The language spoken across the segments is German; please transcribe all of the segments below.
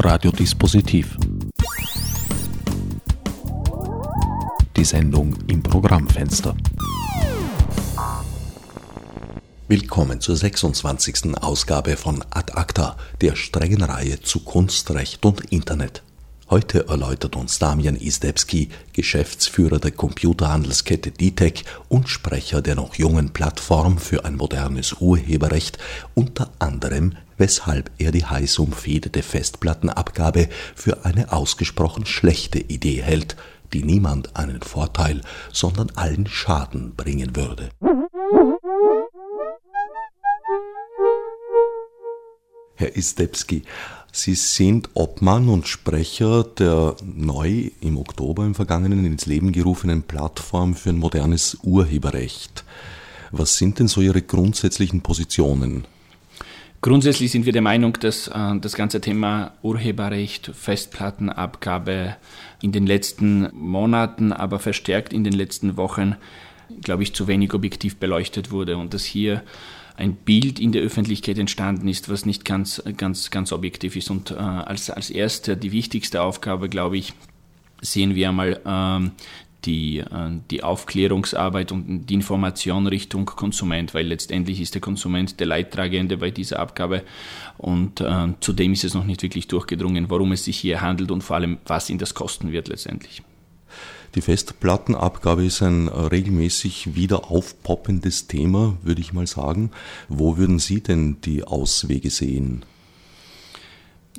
Radiodispositiv. Die Sendung im Programmfenster. Willkommen zur 26. Ausgabe von Ad Acta, der strengen Reihe zu Kunst, Recht und Internet. Heute erläutert uns Damian Istebski, Geschäftsführer der Computerhandelskette DTEC und Sprecher der noch jungen Plattform für ein modernes Urheberrecht, unter anderem, weshalb er die heiß umfedete Festplattenabgabe für eine ausgesprochen schlechte Idee hält, die niemand einen Vorteil, sondern allen Schaden bringen würde. Herr Istebski, Sie sind Obmann und Sprecher der neu im Oktober im Vergangenen ins Leben gerufenen Plattform für ein modernes Urheberrecht. Was sind denn so Ihre grundsätzlichen Positionen? Grundsätzlich sind wir der Meinung, dass äh, das ganze Thema Urheberrecht, Festplattenabgabe in den letzten Monaten, aber verstärkt in den letzten Wochen, glaube ich, zu wenig objektiv beleuchtet wurde und dass hier ein Bild in der Öffentlichkeit entstanden ist, was nicht ganz, ganz, ganz objektiv ist. Und äh, als, als erste, die wichtigste Aufgabe, glaube ich, sehen wir einmal ähm, die, äh, die Aufklärungsarbeit und die Information Richtung Konsument, weil letztendlich ist der Konsument der Leidtragende bei dieser Abgabe und äh, zudem ist es noch nicht wirklich durchgedrungen, worum es sich hier handelt und vor allem, was ihn das kosten wird letztendlich. Die Festplattenabgabe ist ein regelmäßig wieder aufpoppendes Thema, würde ich mal sagen. Wo würden Sie denn die Auswege sehen?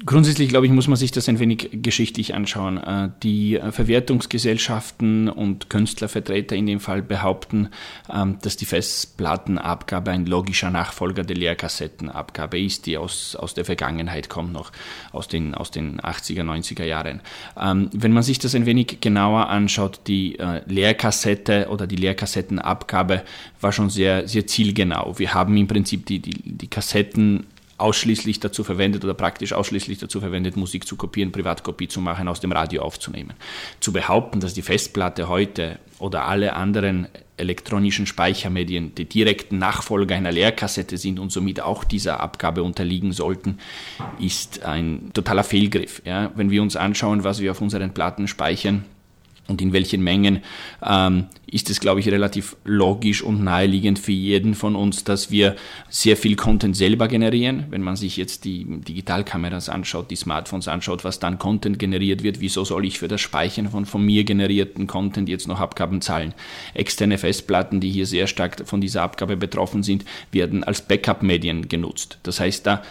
Grundsätzlich, glaube ich, muss man sich das ein wenig geschichtlich anschauen. Äh, die äh, Verwertungsgesellschaften und Künstlervertreter in dem Fall behaupten, ähm, dass die Festplattenabgabe ein logischer Nachfolger der Leerkassettenabgabe ist, die aus, aus der Vergangenheit kommt, noch aus den, aus den 80er, 90er Jahren. Ähm, wenn man sich das ein wenig genauer anschaut, die äh, Leerkassette oder die Leerkassettenabgabe war schon sehr, sehr zielgenau. Wir haben im Prinzip die, die, die Kassetten ausschließlich dazu verwendet oder praktisch ausschließlich dazu verwendet, Musik zu kopieren, Privatkopie zu machen, aus dem Radio aufzunehmen. Zu behaupten, dass die Festplatte heute oder alle anderen elektronischen Speichermedien die direkten Nachfolger einer Leerkassette sind und somit auch dieser Abgabe unterliegen sollten, ist ein totaler Fehlgriff. Ja? Wenn wir uns anschauen, was wir auf unseren Platten speichern, und in welchen Mengen, ähm, ist es, glaube ich, relativ logisch und naheliegend für jeden von uns, dass wir sehr viel Content selber generieren. Wenn man sich jetzt die Digitalkameras anschaut, die Smartphones anschaut, was dann Content generiert wird, wieso soll ich für das Speichern von von mir generierten Content jetzt noch Abgaben zahlen? Externe Festplatten, die hier sehr stark von dieser Abgabe betroffen sind, werden als Backup-Medien genutzt. Das heißt, da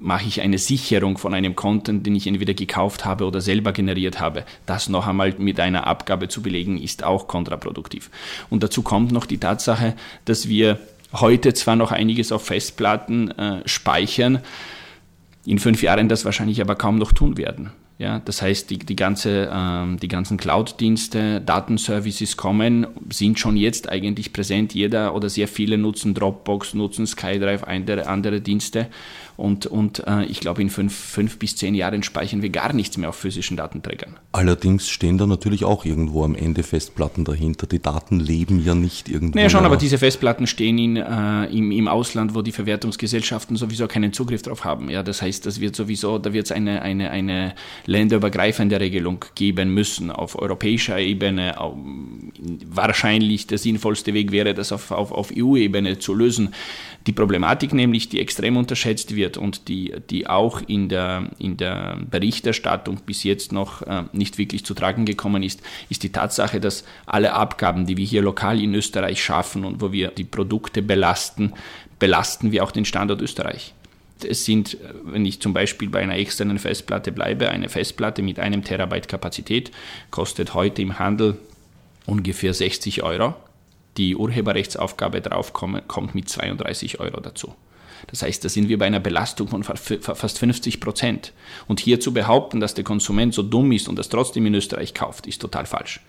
mache ich eine Sicherung von einem Content, den ich entweder gekauft habe oder selber generiert habe. Das noch einmal mit einer Abgabe zu belegen, ist auch kontraproduktiv. Und dazu kommt noch die Tatsache, dass wir heute zwar noch einiges auf Festplatten äh, speichern, in fünf Jahren das wahrscheinlich aber kaum noch tun werden. Ja, das heißt, die, die, ganze, ähm, die ganzen Cloud-Dienste, Datenservices kommen, sind schon jetzt eigentlich präsent. Jeder oder sehr viele nutzen Dropbox, nutzen SkyDrive, andere, andere Dienste. Und, und äh, ich glaube, in fünf, fünf bis zehn Jahren speichern wir gar nichts mehr auf physischen Datenträgern. Allerdings stehen da natürlich auch irgendwo am Ende Festplatten dahinter. Die Daten leben ja nicht irgendwo. Naja, schon, aber diese Festplatten stehen in, äh, im, im Ausland, wo die Verwertungsgesellschaften sowieso keinen Zugriff drauf haben. Ja, das heißt, das wird sowieso, da wird es eine, eine, eine länderübergreifende Regelung geben müssen auf europäischer Ebene. Auf, wahrscheinlich der sinnvollste Weg wäre, das auf, auf, auf EU-Ebene zu lösen. Die Problematik nämlich, die extrem unterschätzt wird und die, die auch in der, in der Berichterstattung bis jetzt noch äh, nicht wirklich zu tragen gekommen ist, ist die Tatsache, dass alle Abgaben, die wir hier lokal in Österreich schaffen und wo wir die Produkte belasten, belasten wir auch den Standort Österreich. Es sind, wenn ich zum Beispiel bei einer externen Festplatte bleibe, eine Festplatte mit einem Terabyte Kapazität kostet heute im Handel ungefähr 60 Euro die Urheberrechtsaufgabe drauf kommt mit 32 Euro dazu. Das heißt, da sind wir bei einer Belastung von fast 50 Prozent. Und hier zu behaupten, dass der Konsument so dumm ist und das trotzdem in Österreich kauft, ist total falsch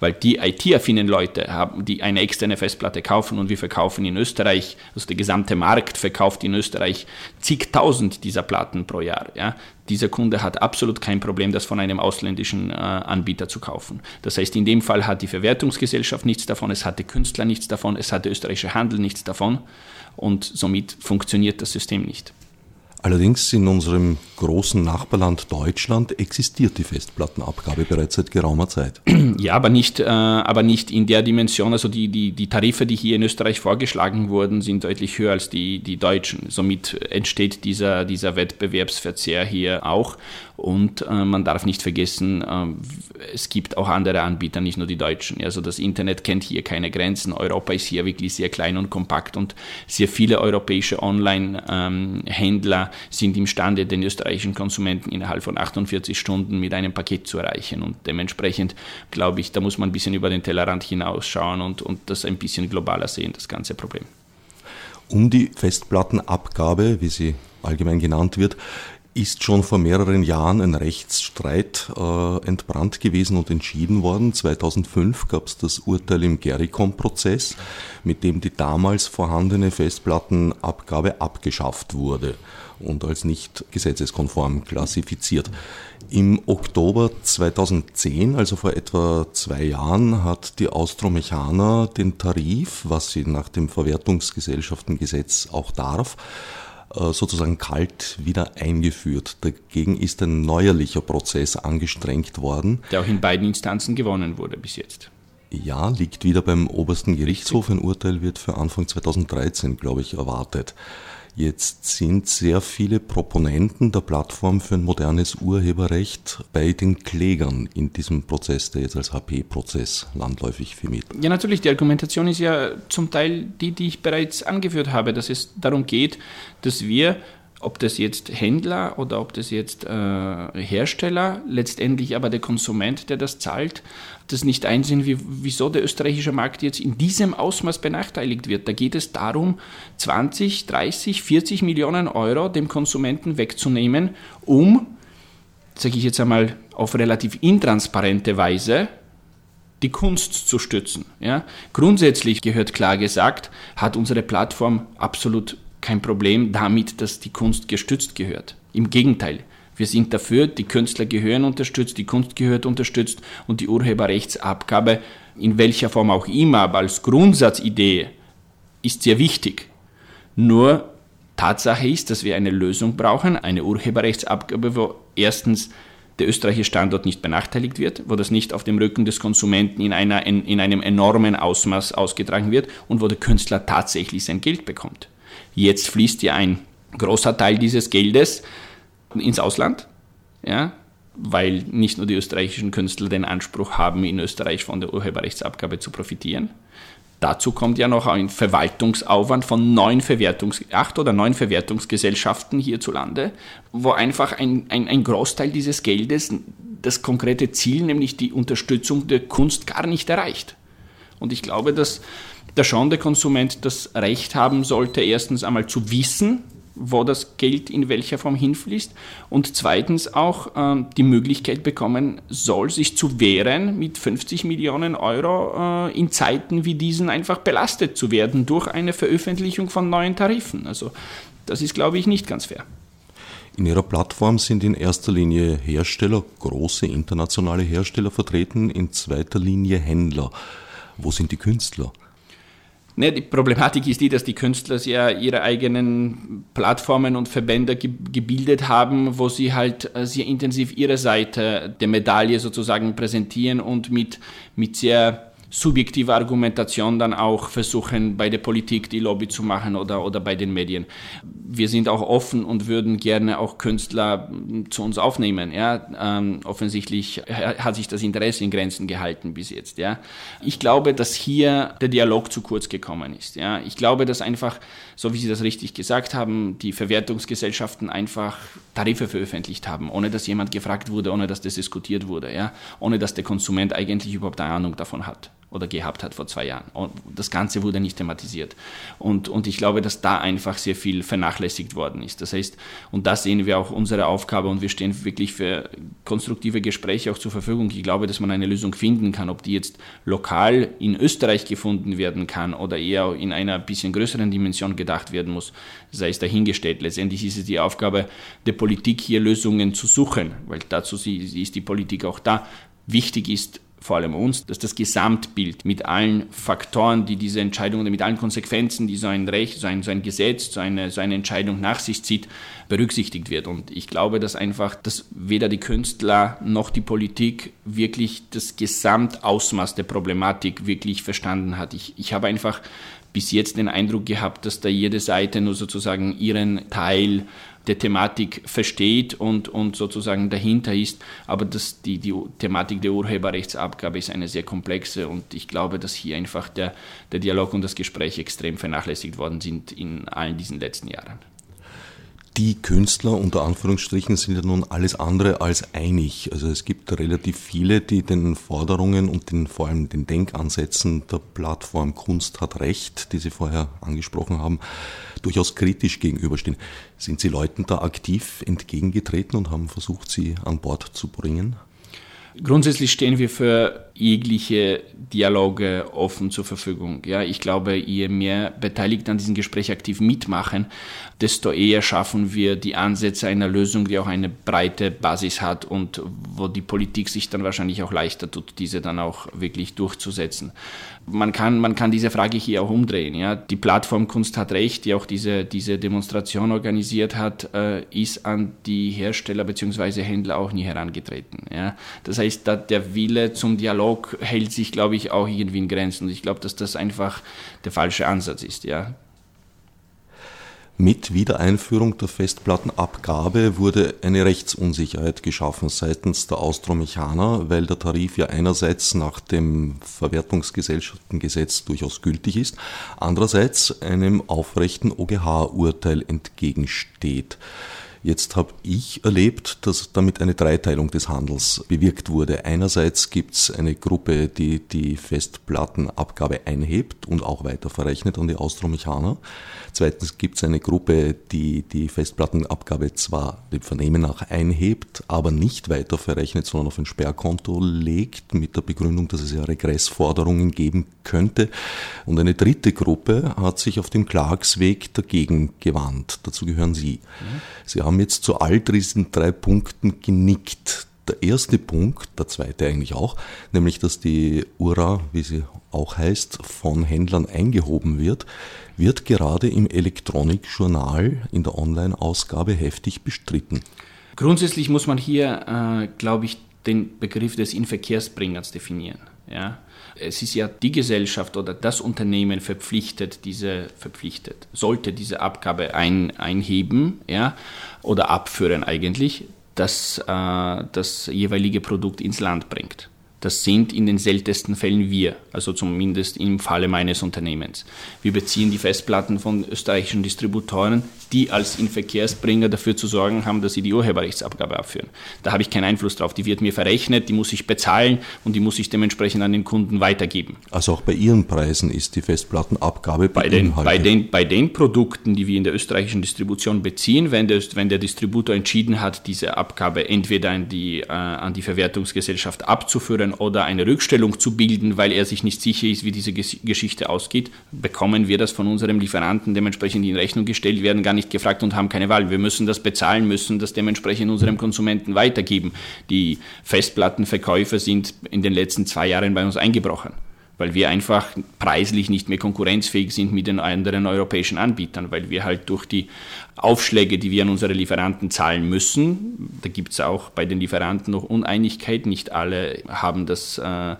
weil die IT-affinen Leute haben, die eine externe Festplatte kaufen und wir verkaufen in Österreich, also der gesamte Markt verkauft in Österreich zigtausend dieser Platten pro Jahr. Ja. Dieser Kunde hat absolut kein Problem, das von einem ausländischen äh, Anbieter zu kaufen. Das heißt, in dem Fall hat die Verwertungsgesellschaft nichts davon, es hat der Künstler nichts davon, es hat der österreichische Handel nichts davon und somit funktioniert das System nicht. Allerdings in unserem großen Nachbarland Deutschland existiert die Festplattenabgabe bereits seit geraumer Zeit. Ja, aber nicht, äh, aber nicht in der Dimension. Also die, die, die Tarife, die hier in Österreich vorgeschlagen wurden, sind deutlich höher als die, die deutschen. Somit entsteht dieser, dieser Wettbewerbsverzehr hier auch. Und äh, man darf nicht vergessen, äh, es gibt auch andere Anbieter, nicht nur die deutschen. Also das Internet kennt hier keine Grenzen. Europa ist hier wirklich sehr klein und kompakt und sehr viele europäische Online-Händler ähm, sind imstande, den österreichischen Konsumenten innerhalb von 48 Stunden mit einem Paket zu erreichen. Und dementsprechend glaube ich, da muss man ein bisschen über den Tellerrand hinausschauen und, und das ein bisschen globaler sehen, das ganze Problem. Um die Festplattenabgabe, wie sie allgemein genannt wird, ist schon vor mehreren Jahren ein Rechtsstreit äh, entbrannt gewesen und entschieden worden. 2005 gab es das Urteil im Gericom-Prozess, mit dem die damals vorhandene Festplattenabgabe abgeschafft wurde und als nicht gesetzeskonform klassifiziert. Im Oktober 2010, also vor etwa zwei Jahren, hat die Austromechaner den Tarif, was sie nach dem Verwertungsgesellschaftengesetz auch darf, sozusagen kalt wieder eingeführt. Dagegen ist ein neuerlicher Prozess angestrengt worden. Der auch in beiden Instanzen gewonnen wurde bis jetzt. Ja, liegt wieder beim obersten Gerichtshof. Ein Urteil wird für Anfang 2013, glaube ich, erwartet. Jetzt sind sehr viele Proponenten der Plattform für ein modernes Urheberrecht bei den Klägern in diesem Prozess, der jetzt als HP-Prozess landläufig firmiert. Ja, natürlich, die Argumentation ist ja zum Teil die, die ich bereits angeführt habe, dass es darum geht, dass wir ob das jetzt Händler oder ob das jetzt äh, Hersteller, letztendlich aber der Konsument, der das zahlt, das nicht einsehen, wie, wieso der österreichische Markt jetzt in diesem Ausmaß benachteiligt wird. Da geht es darum, 20, 30, 40 Millionen Euro dem Konsumenten wegzunehmen, um, sage ich jetzt einmal, auf relativ intransparente Weise die Kunst zu stützen. Ja? Grundsätzlich gehört klar gesagt, hat unsere Plattform absolut kein Problem damit, dass die Kunst gestützt gehört. Im Gegenteil, wir sind dafür, die Künstler gehören unterstützt, die Kunst gehört unterstützt und die Urheberrechtsabgabe, in welcher Form auch immer, aber als Grundsatzidee, ist sehr wichtig. Nur Tatsache ist, dass wir eine Lösung brauchen, eine Urheberrechtsabgabe, wo erstens der österreichische Standort nicht benachteiligt wird, wo das nicht auf dem Rücken des Konsumenten in, einer, in, in einem enormen Ausmaß ausgetragen wird und wo der Künstler tatsächlich sein Geld bekommt. Jetzt fließt ja ein großer Teil dieses Geldes ins Ausland, ja, weil nicht nur die österreichischen Künstler den Anspruch haben, in Österreich von der Urheberrechtsabgabe zu profitieren. Dazu kommt ja noch ein Verwaltungsaufwand von neun Verwertungs acht oder neun Verwertungsgesellschaften hierzulande, wo einfach ein, ein, ein Großteil dieses Geldes das konkrete Ziel, nämlich die Unterstützung der Kunst, gar nicht erreicht. Und ich glaube, dass der schon der Konsument das Recht haben sollte, erstens einmal zu wissen, wo das Geld in welcher Form hinfließt und zweitens auch äh, die Möglichkeit bekommen soll, sich zu wehren, mit 50 Millionen Euro äh, in Zeiten wie diesen einfach belastet zu werden durch eine Veröffentlichung von neuen Tarifen. Also das ist, glaube ich, nicht ganz fair. In Ihrer Plattform sind in erster Linie Hersteller, große internationale Hersteller vertreten, in zweiter Linie Händler. Wo sind die Künstler? Ne, die Problematik ist die, dass die Künstler ja ihre eigenen Plattformen und Verbände ge gebildet haben, wo sie halt äh, sehr intensiv ihre Seite der Medaille sozusagen präsentieren und mit, mit sehr subjektive Argumentation dann auch versuchen, bei der Politik die Lobby zu machen oder, oder bei den Medien. Wir sind auch offen und würden gerne auch Künstler zu uns aufnehmen. Ja? Ähm, offensichtlich hat sich das Interesse in Grenzen gehalten bis jetzt. Ja? Ich glaube, dass hier der Dialog zu kurz gekommen ist. Ja? Ich glaube, dass einfach, so wie Sie das richtig gesagt haben, die Verwertungsgesellschaften einfach Tarife veröffentlicht haben, ohne dass jemand gefragt wurde, ohne dass das diskutiert wurde, ja? ohne dass der Konsument eigentlich überhaupt eine Ahnung davon hat oder gehabt hat vor zwei Jahren. Und das Ganze wurde nicht thematisiert. Und, und ich glaube, dass da einfach sehr viel vernachlässigt worden ist. Das heißt, und da sehen wir auch unsere Aufgabe und wir stehen wirklich für konstruktive Gespräche auch zur Verfügung. Ich glaube, dass man eine Lösung finden kann, ob die jetzt lokal in Österreich gefunden werden kann oder eher in einer bisschen größeren Dimension gedacht werden muss, sei es dahingestellt. Letztendlich ist es die Aufgabe der Politik, hier Lösungen zu suchen, weil dazu ist die Politik auch da. Wichtig ist, vor allem uns, dass das Gesamtbild mit allen Faktoren, die diese Entscheidung oder mit allen Konsequenzen, die so ein Recht, so ein, so ein Gesetz, so eine, so eine Entscheidung nach sich zieht, berücksichtigt wird. Und ich glaube, dass einfach, dass weder die Künstler noch die Politik wirklich das Gesamtausmaß der Problematik wirklich verstanden hat. Ich, ich habe einfach bis jetzt den Eindruck gehabt, dass da jede Seite nur sozusagen ihren Teil der Thematik versteht und, und sozusagen dahinter ist. Aber das, die, die Thematik der Urheberrechtsabgabe ist eine sehr komplexe und ich glaube, dass hier einfach der, der Dialog und das Gespräch extrem vernachlässigt worden sind in allen diesen letzten Jahren. Die Künstler unter Anführungsstrichen sind ja nun alles andere als einig. Also es gibt relativ viele, die den Forderungen und den, vor allem den Denkansätzen der Plattform Kunst hat Recht, die Sie vorher angesprochen haben, durchaus kritisch gegenüberstehen. Sind Sie Leuten da aktiv entgegengetreten und haben versucht, sie an Bord zu bringen? Grundsätzlich stehen wir für jegliche Dialoge offen zur Verfügung. Ja, ich glaube, je mehr Beteiligte an diesem Gespräch aktiv mitmachen, desto eher schaffen wir die Ansätze einer Lösung, die auch eine breite Basis hat und wo die Politik sich dann wahrscheinlich auch leichter tut, diese dann auch wirklich durchzusetzen. Man kann, man kann diese Frage hier auch umdrehen. Ja. Die Plattform Kunst hat Recht, die auch diese, diese Demonstration organisiert hat, äh, ist an die Hersteller bzw. Händler auch nie herangetreten. Ja. Das heißt, der Wille zum Dialog hält sich, glaube ich, auch irgendwie in Grenzen. Und ich glaube, dass das einfach der falsche Ansatz ist. Ja. Mit Wiedereinführung der Festplattenabgabe wurde eine Rechtsunsicherheit geschaffen seitens der Austromechaner, weil der Tarif ja einerseits nach dem Verwertungsgesellschaftengesetz durchaus gültig ist, andererseits einem aufrechten OGH-Urteil entgegensteht. Jetzt habe ich erlebt, dass damit eine Dreiteilung des Handels bewirkt wurde. Einerseits gibt es eine Gruppe, die die Festplattenabgabe einhebt und auch weiter verrechnet an die Austromechaner. Zweitens gibt es eine Gruppe, die die Festplattenabgabe zwar dem Vernehmen nach einhebt, aber nicht weiter verrechnet, sondern auf ein Sperrkonto legt, mit der Begründung, dass es ja Regressforderungen geben könnte. Und eine dritte Gruppe hat sich auf dem Klagsweg dagegen gewandt. Dazu gehören Sie. Mhm. Sie haben jetzt zu all diesen drei Punkten genickt. Der erste Punkt, der zweite eigentlich auch, nämlich dass die URA, wie sie auch heißt, von Händlern eingehoben wird, wird gerade im Elektronikjournal in der Online-Ausgabe heftig bestritten. Grundsätzlich muss man hier, äh, glaube ich, den Begriff des Inverkehrsbringers definieren. Ja? Es ist ja die Gesellschaft oder das Unternehmen verpflichtet, diese verpflichtet, sollte diese Abgabe ein, einheben ja, oder abführen eigentlich, dass äh, das jeweilige Produkt ins Land bringt. Das sind in den seltensten Fällen wir, also zumindest im Falle meines Unternehmens. Wir beziehen die Festplatten von österreichischen Distributoren, die als Inverkehrsbringer dafür zu sorgen haben, dass sie die Urheberrechtsabgabe abführen. Da habe ich keinen Einfluss drauf. Die wird mir verrechnet, die muss ich bezahlen und die muss ich dementsprechend an den Kunden weitergeben. Also auch bei Ihren Preisen ist die Festplattenabgabe bei den, bei den, bei den Produkten, die wir in der österreichischen Distribution beziehen, wenn der, wenn der Distributor entschieden hat, diese Abgabe entweder an die, äh, an die Verwertungsgesellschaft abzuführen oder eine Rückstellung zu bilden, weil er sich nicht sicher ist, wie diese Geschichte ausgeht, bekommen wir das von unserem Lieferanten dementsprechend in Rechnung gestellt, werden gar nicht gefragt und haben keine Wahl. Wir müssen das bezahlen, müssen das dementsprechend unserem Konsumenten weitergeben. Die Festplattenverkäufer sind in den letzten zwei Jahren bei uns eingebrochen weil wir einfach preislich nicht mehr konkurrenzfähig sind mit den anderen europäischen Anbietern, weil wir halt durch die Aufschläge, die wir an unsere Lieferanten zahlen müssen, da gibt es auch bei den Lieferanten noch Uneinigkeit, nicht alle haben das äh,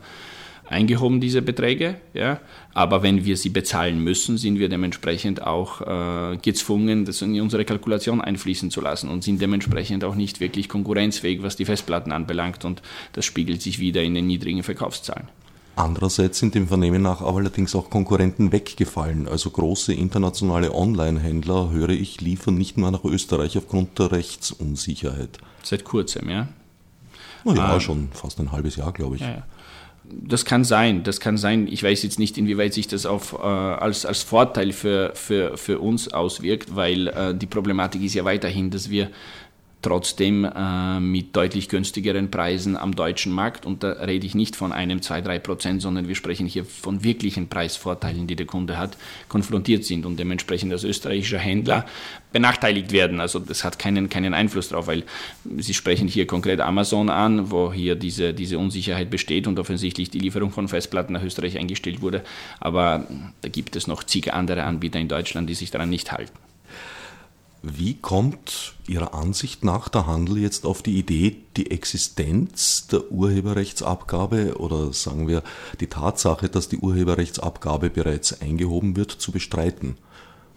eingehoben, diese Beträge. Ja? Aber wenn wir sie bezahlen müssen, sind wir dementsprechend auch äh, gezwungen, das in unsere Kalkulation einfließen zu lassen und sind dementsprechend auch nicht wirklich konkurrenzfähig, was die Festplatten anbelangt. Und das spiegelt sich wieder in den niedrigen Verkaufszahlen. Andererseits sind dem Vernehmen nach aber allerdings auch Konkurrenten weggefallen. Also große internationale Online-Händler, höre ich, liefern nicht mehr nach Österreich aufgrund der Rechtsunsicherheit. Seit kurzem, ja? Naja, ähm, schon fast ein halbes Jahr, glaube ich. Ja, ja. Das kann sein, das kann sein. Ich weiß jetzt nicht, inwieweit sich das auf, äh, als, als Vorteil für, für, für uns auswirkt, weil äh, die Problematik ist ja weiterhin, dass wir trotzdem äh, mit deutlich günstigeren Preisen am deutschen Markt. Und da rede ich nicht von einem, zwei, drei Prozent, sondern wir sprechen hier von wirklichen Preisvorteilen, die der Kunde hat, konfrontiert sind und dementsprechend als österreichischer Händler benachteiligt werden. Also das hat keinen, keinen Einfluss darauf, weil Sie sprechen hier konkret Amazon an, wo hier diese, diese Unsicherheit besteht und offensichtlich die Lieferung von Festplatten nach Österreich eingestellt wurde. Aber da gibt es noch zig andere Anbieter in Deutschland, die sich daran nicht halten. Wie kommt Ihrer Ansicht nach der Handel jetzt auf die Idee, die Existenz der Urheberrechtsabgabe oder sagen wir die Tatsache, dass die Urheberrechtsabgabe bereits eingehoben wird, zu bestreiten?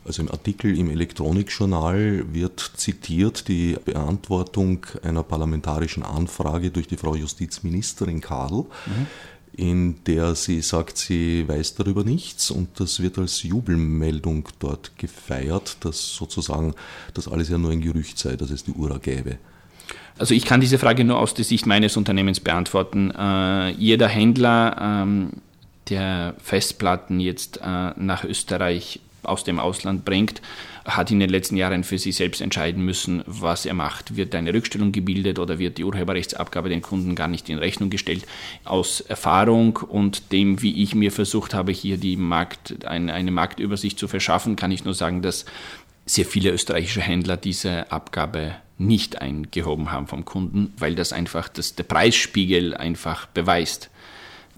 Also im Artikel im Elektronikjournal wird zitiert die Beantwortung einer parlamentarischen Anfrage durch die Frau Justizministerin Kadel. Mhm in der sie sagt, sie weiß darüber nichts und das wird als Jubelmeldung dort gefeiert, dass sozusagen das alles ja nur ein Gerücht sei, dass es die Ura gäbe. Also ich kann diese Frage nur aus der Sicht meines Unternehmens beantworten. Äh, jeder Händler, ähm, der Festplatten jetzt äh, nach Österreich aus dem Ausland bringt, hat in den letzten Jahren für sich selbst entscheiden müssen, was er macht. Wird eine Rückstellung gebildet oder wird die Urheberrechtsabgabe den Kunden gar nicht in Rechnung gestellt? Aus Erfahrung und dem, wie ich mir versucht habe, hier die Markt, eine, eine Marktübersicht zu verschaffen, kann ich nur sagen, dass sehr viele österreichische Händler diese Abgabe nicht eingehoben haben vom Kunden, weil das einfach das, der Preisspiegel einfach beweist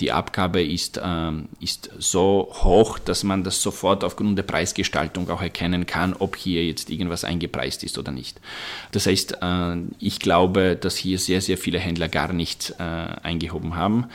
die Abgabe ist, ähm, ist so hoch, dass man das sofort aufgrund der Preisgestaltung auch erkennen kann, ob hier jetzt irgendwas eingepreist ist oder nicht. Das heißt, äh, ich glaube, dass hier sehr, sehr viele Händler gar nicht äh, eingehoben haben.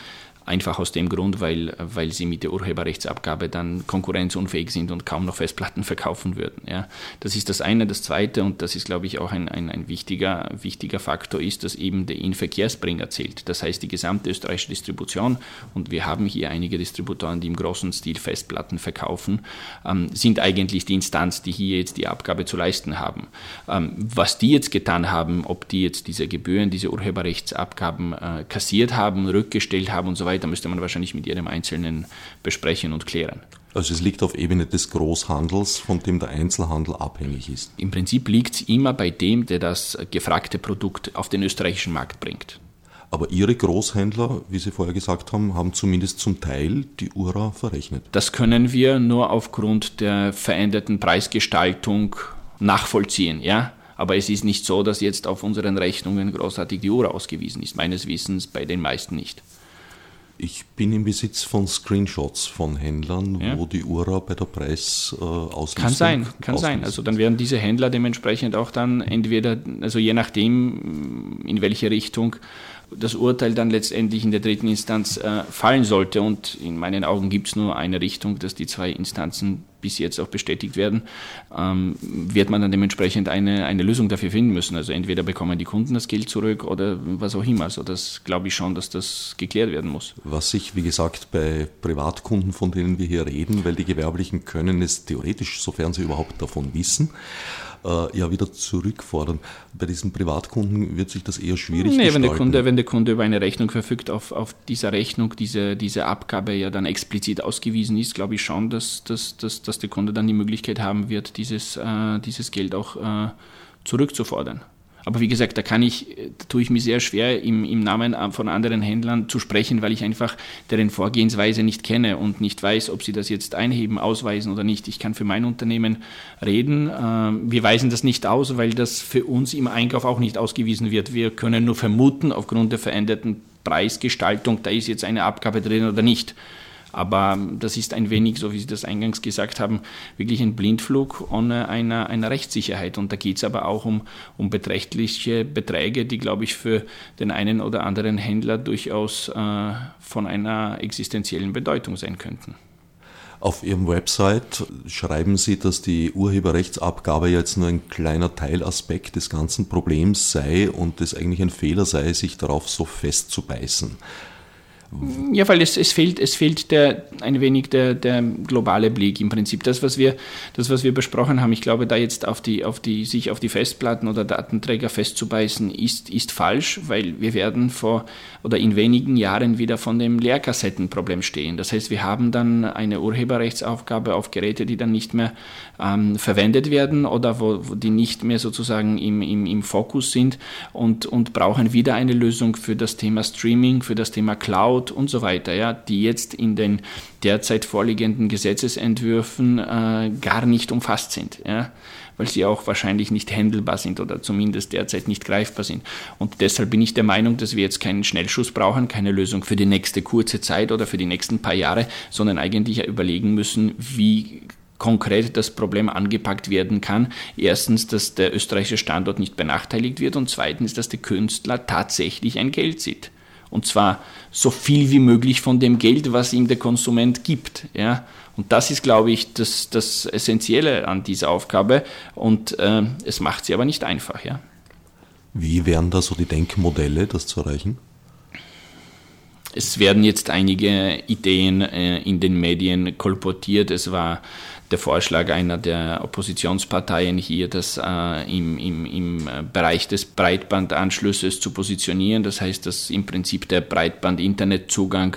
Einfach aus dem Grund, weil, weil sie mit der Urheberrechtsabgabe dann konkurrenzunfähig sind und kaum noch Festplatten verkaufen würden. Ja. Das ist das eine. Das zweite, und das ist, glaube ich, auch ein, ein, ein wichtiger, wichtiger Faktor, ist, dass eben der Inverkehrsbringer zählt. Das heißt, die gesamte österreichische Distribution, und wir haben hier einige Distributoren, die im großen Stil Festplatten verkaufen, ähm, sind eigentlich die Instanz, die hier jetzt die Abgabe zu leisten haben. Ähm, was die jetzt getan haben, ob die jetzt diese Gebühren, diese Urheberrechtsabgaben äh, kassiert haben, rückgestellt haben und so weiter, weiter müsste man wahrscheinlich mit jedem Einzelnen besprechen und klären. Also es liegt auf Ebene des Großhandels, von dem der Einzelhandel abhängig ist. Im Prinzip liegt es immer bei dem, der das gefragte Produkt auf den österreichischen Markt bringt. Aber Ihre Großhändler, wie Sie vorher gesagt haben, haben zumindest zum Teil die URA verrechnet. Das können wir nur aufgrund der veränderten Preisgestaltung nachvollziehen. Ja? Aber es ist nicht so, dass jetzt auf unseren Rechnungen großartig die URA ausgewiesen ist. Meines Wissens bei den meisten nicht. Ich bin im Besitz von Screenshots von Händlern, ja. wo die URA bei der Preisauslistung. Äh, kann sein, kann sein. Also dann werden diese Händler dementsprechend auch dann entweder, also je nachdem, in welche Richtung das Urteil dann letztendlich in der dritten Instanz äh, fallen sollte. Und in meinen Augen gibt es nur eine Richtung, dass die zwei Instanzen bis jetzt auch bestätigt werden, ähm, wird man dann dementsprechend eine, eine Lösung dafür finden müssen. Also entweder bekommen die Kunden das Geld zurück oder was auch immer. Also das glaube ich schon, dass das geklärt werden muss. Was sich, wie gesagt, bei Privatkunden, von denen wir hier reden, weil die Gewerblichen können es theoretisch, sofern sie überhaupt davon wissen, äh, ja wieder zurückfordern. Bei diesen Privatkunden wird sich das eher schwierig nee, gestalten. Wenn der, Kunde, wenn der Kunde über eine Rechnung verfügt, auf, auf dieser Rechnung diese, diese Abgabe ja dann explizit ausgewiesen ist, glaube ich schon, dass, dass, dass, dass der Kunde dann die Möglichkeit haben wird, dieses, äh, dieses Geld auch äh, zurückzufordern. Aber wie gesagt, da kann ich, da tue ich mir sehr schwer, im, im Namen von anderen Händlern zu sprechen, weil ich einfach deren Vorgehensweise nicht kenne und nicht weiß, ob sie das jetzt einheben, ausweisen oder nicht. Ich kann für mein Unternehmen reden. Ähm, wir weisen das nicht aus, weil das für uns im Einkauf auch nicht ausgewiesen wird. Wir können nur vermuten, aufgrund der veränderten Preisgestaltung, da ist jetzt eine Abgabe drin oder nicht. Aber das ist ein wenig, so wie Sie das eingangs gesagt haben, wirklich ein Blindflug ohne einer, einer Rechtssicherheit. Und da geht es aber auch um, um beträchtliche Beträge, die, glaube ich, für den einen oder anderen Händler durchaus äh, von einer existenziellen Bedeutung sein könnten. Auf Ihrem Website schreiben Sie, dass die Urheberrechtsabgabe jetzt nur ein kleiner Teilaspekt des ganzen Problems sei und es eigentlich ein Fehler sei, sich darauf so festzubeißen. Ja, weil es, es fehlt, es fehlt der, ein wenig der, der globale Blick im Prinzip. Das was, wir, das, was wir besprochen haben, ich glaube, da jetzt auf die, auf die, sich auf die Festplatten oder Datenträger festzubeißen, ist, ist falsch, weil wir werden vor oder in wenigen Jahren wieder von dem Leerkassettenproblem stehen. Das heißt, wir haben dann eine Urheberrechtsaufgabe auf Geräte, die dann nicht mehr ähm, verwendet werden oder wo, wo, die nicht mehr sozusagen im, im, im Fokus sind und, und brauchen wieder eine Lösung für das Thema Streaming, für das Thema Cloud Cloud und so weiter, ja, die jetzt in den derzeit vorliegenden Gesetzesentwürfen äh, gar nicht umfasst sind, ja, weil sie auch wahrscheinlich nicht handelbar sind oder zumindest derzeit nicht greifbar sind. Und deshalb bin ich der Meinung, dass wir jetzt keinen Schnellschuss brauchen, keine Lösung für die nächste kurze Zeit oder für die nächsten paar Jahre, sondern eigentlich überlegen müssen, wie konkret das Problem angepackt werden kann. Erstens, dass der österreichische Standort nicht benachteiligt wird und zweitens, dass der Künstler tatsächlich ein Geld sieht. Und zwar so viel wie möglich von dem Geld, was ihm der Konsument gibt. Ja? Und das ist, glaube ich, das, das Essentielle an dieser Aufgabe. Und äh, es macht sie aber nicht einfach. Ja? Wie wären da so die Denkmodelle, das zu erreichen? Es werden jetzt einige Ideen äh, in den Medien kolportiert. Es war der Vorschlag einer der Oppositionsparteien hier, das äh, im, im, im Bereich des Breitbandanschlusses zu positionieren. Das heißt, dass im Prinzip der Breitband-Internetzugang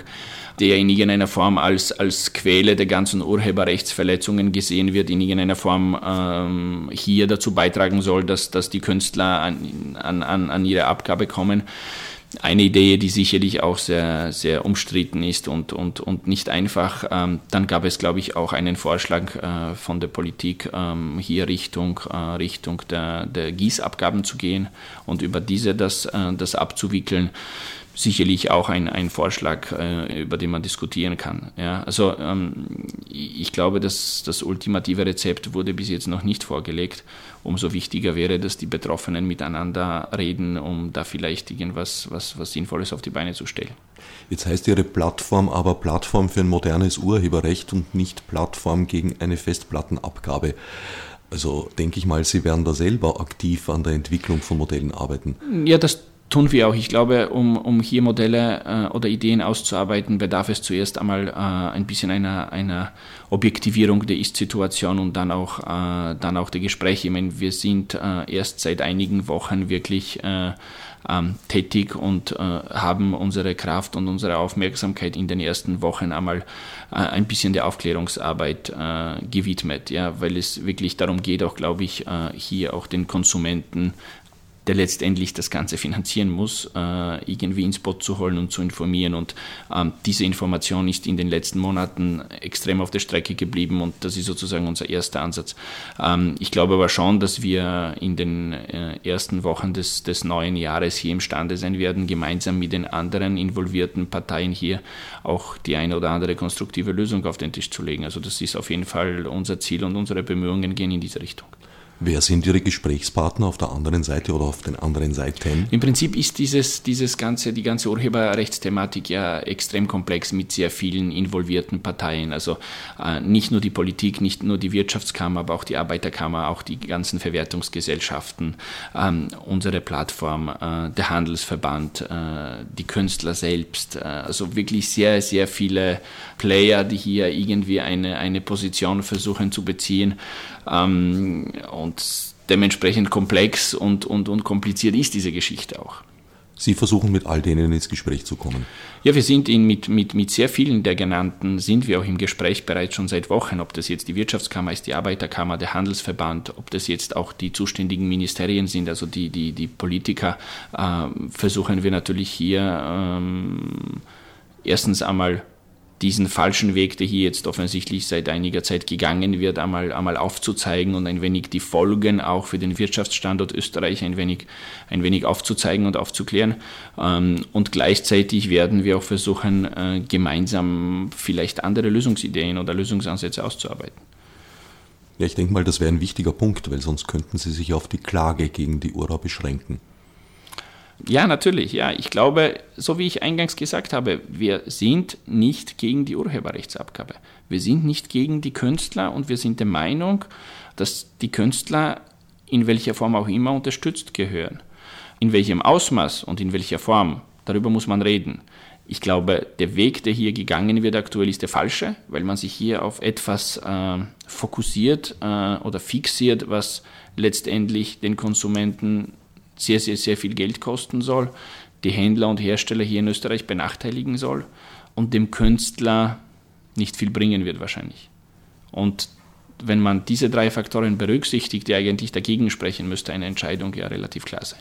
der in irgendeiner Form als, als Quelle der ganzen Urheberrechtsverletzungen gesehen wird, in irgendeiner Form ähm, hier dazu beitragen soll, dass, dass die Künstler an, an, an ihre Abgabe kommen eine Idee, die sicherlich auch sehr, sehr umstritten ist und, und, und nicht einfach. Ähm, dann gab es, glaube ich, auch einen Vorschlag äh, von der Politik, ähm, hier Richtung, äh, Richtung der, der Gießabgaben zu gehen und über diese das, äh, das abzuwickeln sicherlich auch ein, ein Vorschlag, äh, über den man diskutieren kann. Ja, also ähm, ich glaube, dass das ultimative Rezept wurde bis jetzt noch nicht vorgelegt. Umso wichtiger wäre, dass die Betroffenen miteinander reden, um da vielleicht irgendwas was, was Sinnvolles auf die Beine zu stellen. Jetzt heißt Ihre Plattform aber Plattform für ein modernes Urheberrecht und nicht Plattform gegen eine Festplattenabgabe. Also denke ich mal, Sie werden da selber aktiv an der Entwicklung von Modellen arbeiten. Ja, das tun wir auch. Ich glaube, um, um hier Modelle äh, oder Ideen auszuarbeiten, bedarf es zuerst einmal äh, ein bisschen einer, einer Objektivierung der Ist-Situation und dann auch, äh, dann auch der Gespräche. Ich meine, wir sind äh, erst seit einigen Wochen wirklich äh, ähm, tätig und äh, haben unsere Kraft und unsere Aufmerksamkeit in den ersten Wochen einmal ein bisschen der Aufklärungsarbeit gewidmet, ja, weil es wirklich darum geht, auch glaube ich, hier auch den Konsumenten der letztendlich das Ganze finanzieren muss, äh, irgendwie ins Boot zu holen und zu informieren. Und ähm, diese Information ist in den letzten Monaten extrem auf der Strecke geblieben und das ist sozusagen unser erster Ansatz. Ähm, ich glaube aber schon, dass wir in den äh, ersten Wochen des, des neuen Jahres hier imstande sein werden, gemeinsam mit den anderen involvierten Parteien hier auch die eine oder andere konstruktive Lösung auf den Tisch zu legen. Also das ist auf jeden Fall unser Ziel und unsere Bemühungen gehen in diese Richtung. Wer sind Ihre Gesprächspartner auf der anderen Seite oder auf den anderen Seiten? Im Prinzip ist dieses, dieses ganze, die ganze Urheberrechtsthematik ja extrem komplex mit sehr vielen involvierten Parteien. Also äh, nicht nur die Politik, nicht nur die Wirtschaftskammer, aber auch die Arbeiterkammer, auch die ganzen Verwertungsgesellschaften, ähm, unsere Plattform, äh, der Handelsverband, äh, die Künstler selbst. Äh, also wirklich sehr, sehr viele Player, die hier irgendwie eine, eine Position versuchen zu beziehen. Ähm, und dementsprechend komplex und, und, und kompliziert ist diese Geschichte auch. Sie versuchen mit all denen ins Gespräch zu kommen. Ja, wir sind in, mit, mit, mit sehr vielen der genannten, sind wir auch im Gespräch bereits schon seit Wochen, ob das jetzt die Wirtschaftskammer ist, die Arbeiterkammer, der Handelsverband, ob das jetzt auch die zuständigen Ministerien sind, also die, die, die Politiker, äh, versuchen wir natürlich hier ähm, erstens einmal diesen falschen Weg, der hier jetzt offensichtlich seit einiger Zeit gegangen wird, einmal, einmal aufzuzeigen und ein wenig die Folgen auch für den Wirtschaftsstandort Österreich ein wenig, ein wenig aufzuzeigen und aufzuklären. Ähm, und gleichzeitig werden wir auch versuchen, äh, gemeinsam vielleicht andere Lösungsideen oder Lösungsansätze auszuarbeiten. Ja, ich denke mal, das wäre ein wichtiger Punkt, weil sonst könnten Sie sich auf die Klage gegen die URA beschränken. Ja, natürlich. Ja, ich glaube, so wie ich eingangs gesagt habe, wir sind nicht gegen die Urheberrechtsabgabe. Wir sind nicht gegen die Künstler und wir sind der Meinung, dass die Künstler in welcher Form auch immer unterstützt gehören. In welchem Ausmaß und in welcher Form, darüber muss man reden. Ich glaube, der Weg, der hier gegangen wird aktuell, ist der falsche, weil man sich hier auf etwas äh, fokussiert äh, oder fixiert, was letztendlich den Konsumenten sehr, sehr, sehr viel Geld kosten soll, die Händler und Hersteller hier in Österreich benachteiligen soll und dem Künstler nicht viel bringen wird wahrscheinlich. Und wenn man diese drei Faktoren berücksichtigt, die eigentlich dagegen sprechen, müsste eine Entscheidung ja relativ klar sein.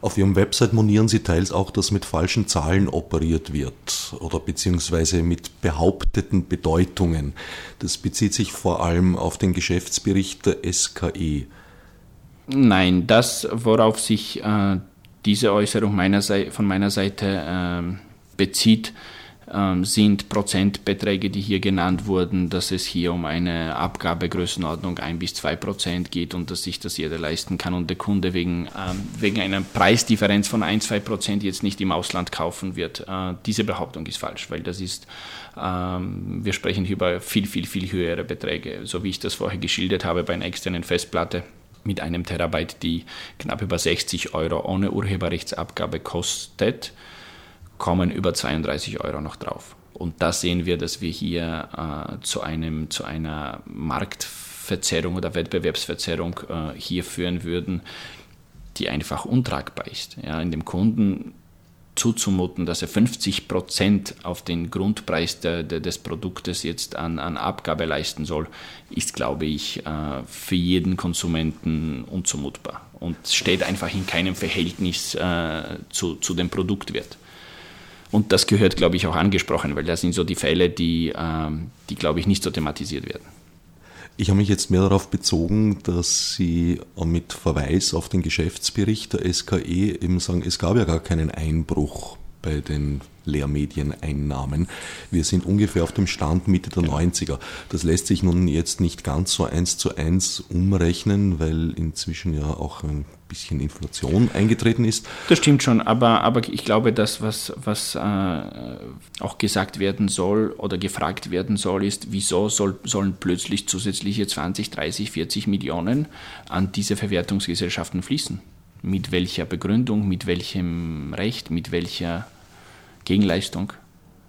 Auf Ihrem Website monieren Sie teils auch, dass mit falschen Zahlen operiert wird oder beziehungsweise mit behaupteten Bedeutungen. Das bezieht sich vor allem auf den Geschäftsbericht der SKE. Nein, das, worauf sich äh, diese Äußerung meiner von meiner Seite äh, bezieht, ähm, sind Prozentbeträge, die hier genannt wurden, dass es hier um eine Abgabegrößenordnung 1 bis 2 Prozent geht und dass sich das jeder leisten kann und der Kunde wegen, ähm, wegen einer Preisdifferenz von 1, 2 Prozent jetzt nicht im Ausland kaufen wird. Äh, diese Behauptung ist falsch, weil das ist, ähm, wir sprechen hier über viel, viel, viel höhere Beträge, so wie ich das vorher geschildert habe bei einer externen Festplatte mit einem Terabyte, die knapp über 60 Euro ohne Urheberrechtsabgabe kostet kommen über 32 Euro noch drauf. Und da sehen wir, dass wir hier äh, zu, einem, zu einer Marktverzerrung oder Wettbewerbsverzerrung äh, hier führen würden, die einfach untragbar ist. Ja, in dem Kunden zuzumuten, dass er 50 Prozent auf den Grundpreis de, de, des Produktes jetzt an, an, Abgabe leisten soll, ist, glaube ich, äh, für jeden Konsumenten unzumutbar und steht einfach in keinem Verhältnis äh, zu, zu dem Produktwert. Und das gehört, glaube ich, auch angesprochen, weil das sind so die Fälle, die, ähm, die glaube ich, nicht so thematisiert werden. Ich habe mich jetzt mehr darauf bezogen, dass Sie mit Verweis auf den Geschäftsbericht der SKE eben sagen, es gab ja gar keinen Einbruch bei den Lehrmedieneinnahmen. Wir sind ungefähr auf dem Stand Mitte der genau. 90er. Das lässt sich nun jetzt nicht ganz so eins zu eins umrechnen, weil inzwischen ja auch ein bisschen Inflation eingetreten ist. Das stimmt schon, aber, aber ich glaube, das, was, was äh, auch gesagt werden soll oder gefragt werden soll, ist, wieso soll, sollen plötzlich zusätzliche 20, 30, 40 Millionen an diese Verwertungsgesellschaften fließen? Mit welcher Begründung, mit welchem Recht, mit welcher Gegenleistung?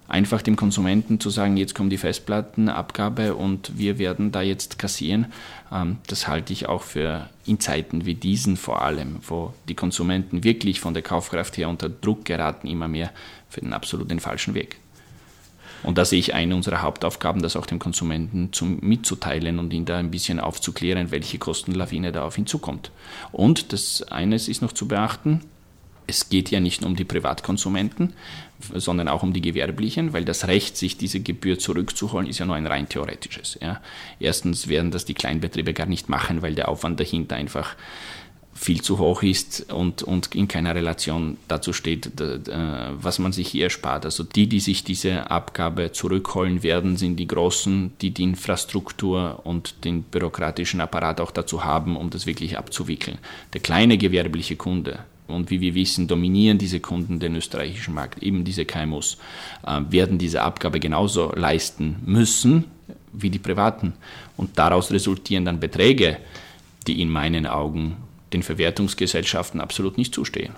einfach dem Konsumenten zu sagen, jetzt kommt die Festplattenabgabe und wir werden da jetzt kassieren, ähm, das halte ich auch für in Zeiten wie diesen vor allem, wo die Konsumenten wirklich von der Kaufkraft her unter Druck geraten, immer mehr für den absolut den falschen Weg. Und da sehe ich eine unserer Hauptaufgaben, das auch dem Konsumenten zum, mitzuteilen und ihn da ein bisschen aufzuklären, welche Kostenlawine da auf ihn zukommt. Und das eines ist noch zu beachten, es geht ja nicht nur um die Privatkonsumenten, sondern auch um die Gewerblichen, weil das Recht, sich diese Gebühr zurückzuholen, ist ja nur ein rein theoretisches. Ja. Erstens werden das die Kleinbetriebe gar nicht machen, weil der Aufwand dahinter einfach viel zu hoch ist und, und in keiner Relation dazu steht, was man sich hier erspart. Also die, die sich diese Abgabe zurückholen werden, sind die Großen, die die Infrastruktur und den bürokratischen Apparat auch dazu haben, um das wirklich abzuwickeln. Der kleine gewerbliche Kunde, und wie wir wissen, dominieren diese Kunden den österreichischen Markt, eben diese KMUs, äh, werden diese Abgabe genauso leisten müssen wie die Privaten. Und daraus resultieren dann Beträge, die in meinen Augen den Verwertungsgesellschaften absolut nicht zustehen.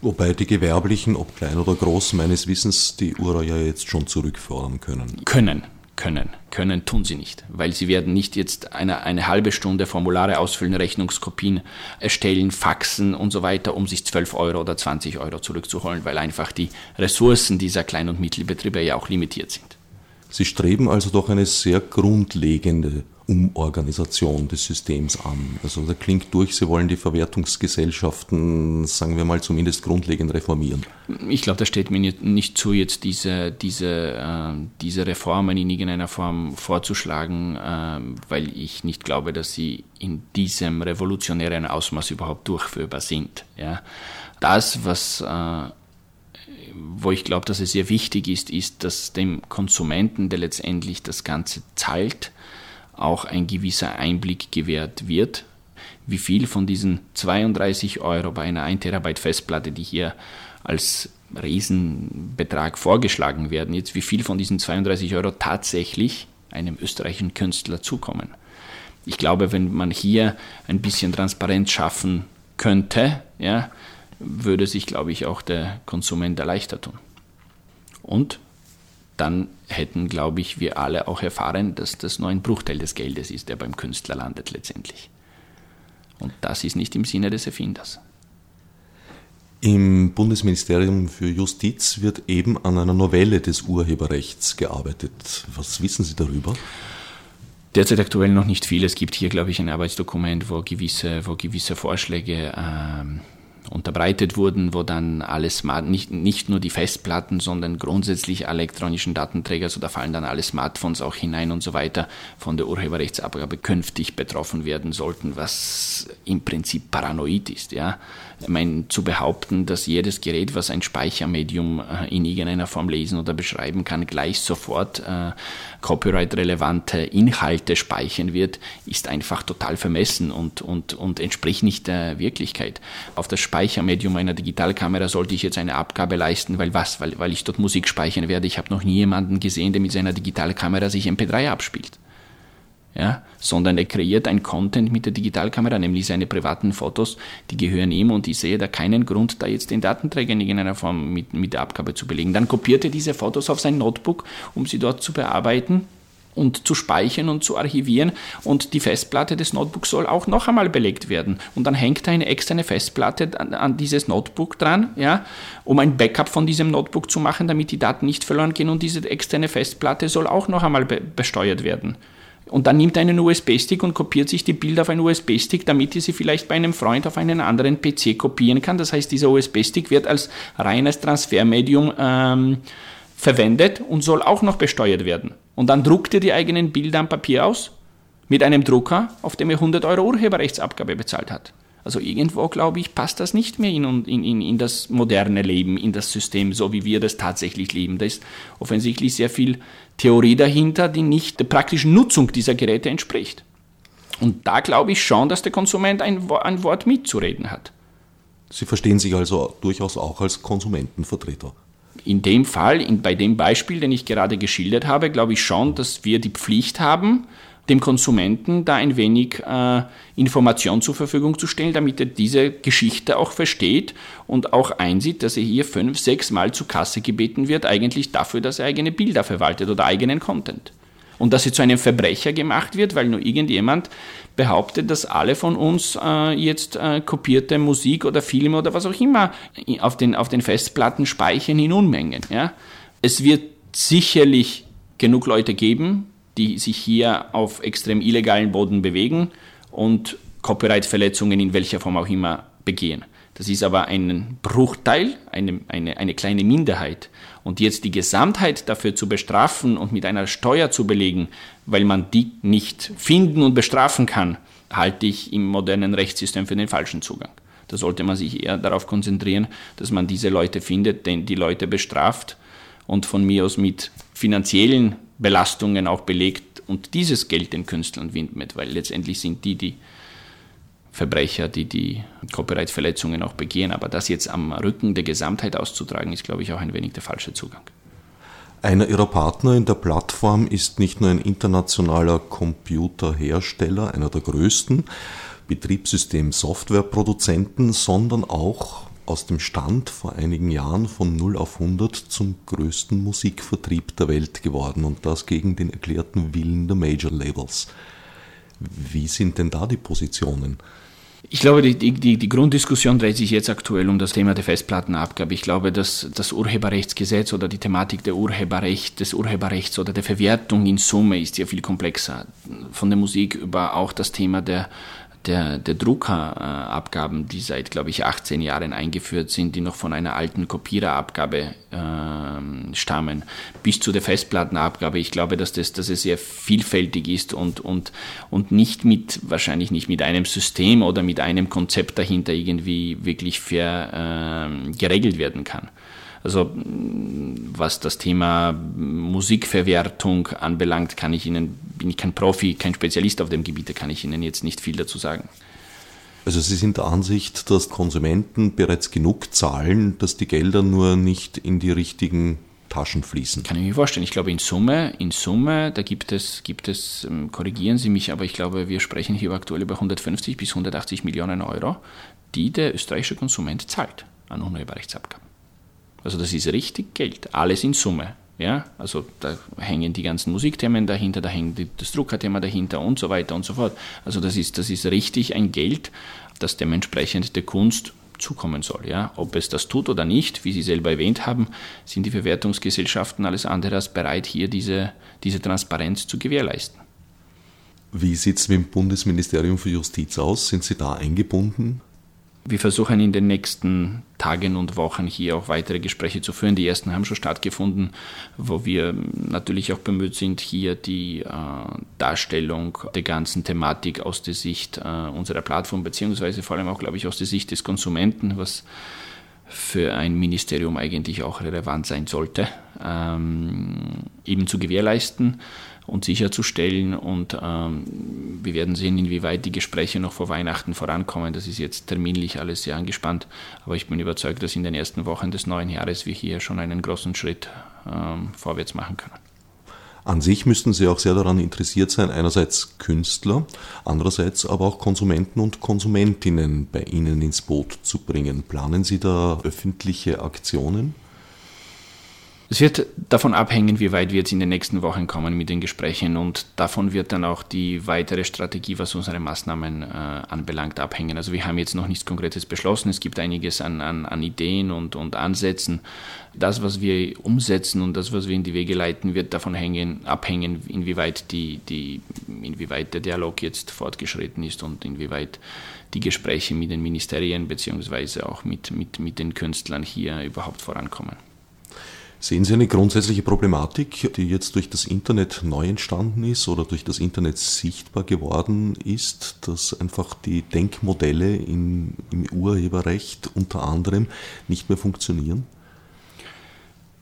Wobei die Gewerblichen, ob klein oder groß, meines Wissens die URA ja jetzt schon zurückfordern können. Können, können. Können tun sie nicht, weil sie werden nicht jetzt eine, eine halbe Stunde Formulare ausfüllen, Rechnungskopien erstellen, faxen und so weiter, um sich 12 Euro oder 20 Euro zurückzuholen, weil einfach die Ressourcen dieser Klein- und Mittelbetriebe ja auch limitiert sind. Sie streben also doch eine sehr grundlegende Umorganisation des Systems an. Also da klingt durch, Sie wollen die Verwertungsgesellschaften, sagen wir mal, zumindest grundlegend reformieren. Ich glaube, da steht mir nicht zu, jetzt diese, diese, äh, diese Reformen in irgendeiner Form vorzuschlagen, äh, weil ich nicht glaube, dass sie in diesem revolutionären Ausmaß überhaupt durchführbar sind. Ja? Das, was äh, wo ich glaube, dass es sehr wichtig ist, ist, dass dem Konsumenten, der letztendlich das Ganze zahlt, auch ein gewisser Einblick gewährt wird, wie viel von diesen 32 Euro bei einer 1 Terabyte Festplatte, die hier als Riesenbetrag vorgeschlagen werden, jetzt wie viel von diesen 32 Euro tatsächlich einem österreichischen Künstler zukommen. Ich glaube, wenn man hier ein bisschen Transparenz schaffen könnte, ja, würde sich, glaube ich, auch der Konsument erleichtert tun. Und dann hätten, glaube ich, wir alle auch erfahren, dass das nur ein Bruchteil des Geldes ist, der beim Künstler landet letztendlich. Und das ist nicht im Sinne des Erfinders. Im Bundesministerium für Justiz wird eben an einer Novelle des Urheberrechts gearbeitet. Was wissen Sie darüber? Derzeit aktuell noch nicht viel. Es gibt hier, glaube ich, ein Arbeitsdokument, wo gewisse, wo gewisse Vorschläge ähm, unterbreitet wurden, wo dann alles, nicht, nicht nur die Festplatten, sondern grundsätzlich alle elektronischen Datenträger, so da fallen dann alle Smartphones auch hinein und so weiter, von der Urheberrechtsabgabe künftig betroffen werden sollten, was im Prinzip paranoid ist. Ja? Ich meine, zu behaupten, dass jedes Gerät, was ein Speichermedium äh, in irgendeiner Form lesen oder beschreiben kann, gleich sofort äh, copyright-relevante Inhalte speichern wird, ist einfach total vermessen und, und, und entspricht nicht der Wirklichkeit. Auf das Speichermedium einer Digitalkamera sollte ich jetzt eine Abgabe leisten, weil was? Weil, weil ich dort Musik speichern werde. Ich habe noch nie jemanden gesehen, der mit seiner Digitalkamera sich MP3 abspielt ja, sondern er kreiert ein Content mit der Digitalkamera, nämlich seine privaten Fotos, die gehören ihm und ich sehe da keinen Grund, da jetzt den Datenträger in irgendeiner Form mit, mit der Abgabe zu belegen. Dann kopiert er diese Fotos auf sein Notebook, um sie dort zu bearbeiten und zu speichern und zu archivieren und die Festplatte des Notebooks soll auch noch einmal belegt werden und dann hängt da eine externe Festplatte an, an, dieses Notebook dran, ja, um ein Backup von diesem Notebook zu machen, damit die Daten nicht verloren gehen und diese externe Festplatte soll auch noch einmal be besteuert werden. Und dann nimmt er einen USB-Stick und kopiert sich die Bilder auf einen USB-Stick, damit er sie vielleicht bei einem Freund auf einen anderen PC kopieren kann. Das heißt, dieser USB-Stick wird als reines Transfermedium ähm, verwendet und soll auch noch besteuert werden. Und dann druckt er die eigenen Bilder am Papier aus mit einem Drucker, auf dem er 100 Euro Urheberrechtsabgabe bezahlt hat. Also irgendwo, glaube ich, passt das nicht mehr in, in, in, in das moderne Leben, in das System, so wie wir das tatsächlich leben. Da ist offensichtlich sehr viel Theorie dahinter, die nicht der praktischen Nutzung dieser Geräte entspricht. Und da glaube ich schon, dass der Konsument ein, ein Wort mitzureden hat. Sie verstehen sich also durchaus auch als Konsumentenvertreter. In dem Fall, in, bei dem Beispiel, den ich gerade geschildert habe, glaube ich schon, dass wir die Pflicht haben, dem Konsumenten da ein wenig äh, Information zur Verfügung zu stellen, damit er diese Geschichte auch versteht und auch einsieht, dass er hier fünf, sechs Mal zur Kasse gebeten wird, eigentlich dafür, dass er eigene Bilder verwaltet oder eigenen Content. Und dass er zu einem Verbrecher gemacht wird, weil nur irgendjemand behauptet, dass alle von uns äh, jetzt äh, kopierte Musik oder Filme oder was auch immer auf den, auf den Festplatten speichern in Unmengen. Ja? Es wird sicherlich genug Leute geben, die sich hier auf extrem illegalen Boden bewegen und Copyright-Verletzungen in welcher Form auch immer begehen. Das ist aber ein Bruchteil, eine, eine, eine kleine Minderheit. Und jetzt die Gesamtheit dafür zu bestrafen und mit einer Steuer zu belegen, weil man die nicht finden und bestrafen kann, halte ich im modernen Rechtssystem für den falschen Zugang. Da sollte man sich eher darauf konzentrieren, dass man diese Leute findet, denn die Leute bestraft und von mir aus mit finanziellen Belastungen auch belegt und dieses Geld den Künstlern widmet, weil letztendlich sind die die Verbrecher, die die Copyright-Verletzungen auch begehen. Aber das jetzt am Rücken der Gesamtheit auszutragen, ist, glaube ich, auch ein wenig der falsche Zugang. Einer Ihrer Partner in der Plattform ist nicht nur ein internationaler Computerhersteller, einer der größten Betriebssystem-Softwareproduzenten, sondern auch aus dem Stand vor einigen Jahren von 0 auf 100 zum größten Musikvertrieb der Welt geworden und das gegen den erklärten Willen der Major Labels. Wie sind denn da die Positionen? Ich glaube, die, die, die Grunddiskussion dreht sich jetzt aktuell um das Thema der Festplattenabgabe. Ich glaube, dass das Urheberrechtsgesetz oder die Thematik der Urheberrecht, des Urheberrechts oder der Verwertung in Summe ist ja viel komplexer. Von der Musik über auch das Thema der der, der Druckerabgaben, die seit, glaube ich, 18 Jahren eingeführt sind, die noch von einer alten Kopiererabgabe äh, stammen, bis zu der Festplattenabgabe. Ich glaube, dass, das, dass es sehr vielfältig ist und, und, und nicht mit, wahrscheinlich nicht mit einem System oder mit einem Konzept dahinter irgendwie wirklich fair äh, geregelt werden kann. Also was das Thema Musikverwertung anbelangt, kann ich Ihnen, bin ich kein Profi, kein Spezialist auf dem Gebiet, da kann ich Ihnen jetzt nicht viel dazu sagen. Also Sie sind der Ansicht, dass Konsumenten bereits genug zahlen, dass die Gelder nur nicht in die richtigen Taschen fließen. Kann ich mir vorstellen. Ich glaube, in Summe, in Summe, da gibt es, gibt es, ähm, korrigieren Sie mich, aber ich glaube, wir sprechen hier aktuell über 150 bis 180 Millionen Euro, die der österreichische Konsument zahlt an Urheberrechtsabgaben. Also das ist richtig Geld, alles in Summe. Ja, also da hängen die ganzen Musikthemen dahinter, da hängt das Druckerthema dahinter und so weiter und so fort. Also das ist, das ist richtig ein Geld, das dementsprechend der Kunst zukommen soll. Ja? Ob es das tut oder nicht, wie Sie selber erwähnt haben, sind die Verwertungsgesellschaften alles andere als bereit, hier diese, diese Transparenz zu gewährleisten. Wie sieht es mit dem Bundesministerium für Justiz aus? Sind Sie da eingebunden? Wir versuchen in den nächsten Tagen und Wochen hier auch weitere Gespräche zu führen. Die ersten haben schon stattgefunden, wo wir natürlich auch bemüht sind, hier die äh, Darstellung der ganzen Thematik aus der Sicht äh, unserer Plattform, beziehungsweise vor allem auch, glaube ich, aus der Sicht des Konsumenten, was für ein Ministerium eigentlich auch relevant sein sollte, ähm, eben zu gewährleisten und sicherzustellen. Und ähm, wir werden sehen, inwieweit die Gespräche noch vor Weihnachten vorankommen. Das ist jetzt terminlich alles sehr angespannt, aber ich bin überzeugt, dass in den ersten Wochen des neuen Jahres wir hier schon einen großen Schritt ähm, vorwärts machen können. An sich müssten Sie auch sehr daran interessiert sein, einerseits Künstler, andererseits aber auch Konsumenten und Konsumentinnen bei Ihnen ins Boot zu bringen. Planen Sie da öffentliche Aktionen? Es wird davon abhängen, wie weit wir jetzt in den nächsten Wochen kommen mit den Gesprächen und davon wird dann auch die weitere Strategie, was unsere Maßnahmen äh, anbelangt, abhängen. Also wir haben jetzt noch nichts Konkretes beschlossen. Es gibt einiges an, an, an Ideen und, und Ansätzen. Das, was wir umsetzen und das, was wir in die Wege leiten, wird davon hängen, abhängen, inwieweit, die, die, inwieweit der Dialog jetzt fortgeschritten ist und inwieweit die Gespräche mit den Ministerien beziehungsweise auch mit, mit, mit den Künstlern hier überhaupt vorankommen. Sehen Sie eine grundsätzliche Problematik, die jetzt durch das Internet neu entstanden ist oder durch das Internet sichtbar geworden ist, dass einfach die Denkmodelle im, im Urheberrecht unter anderem nicht mehr funktionieren?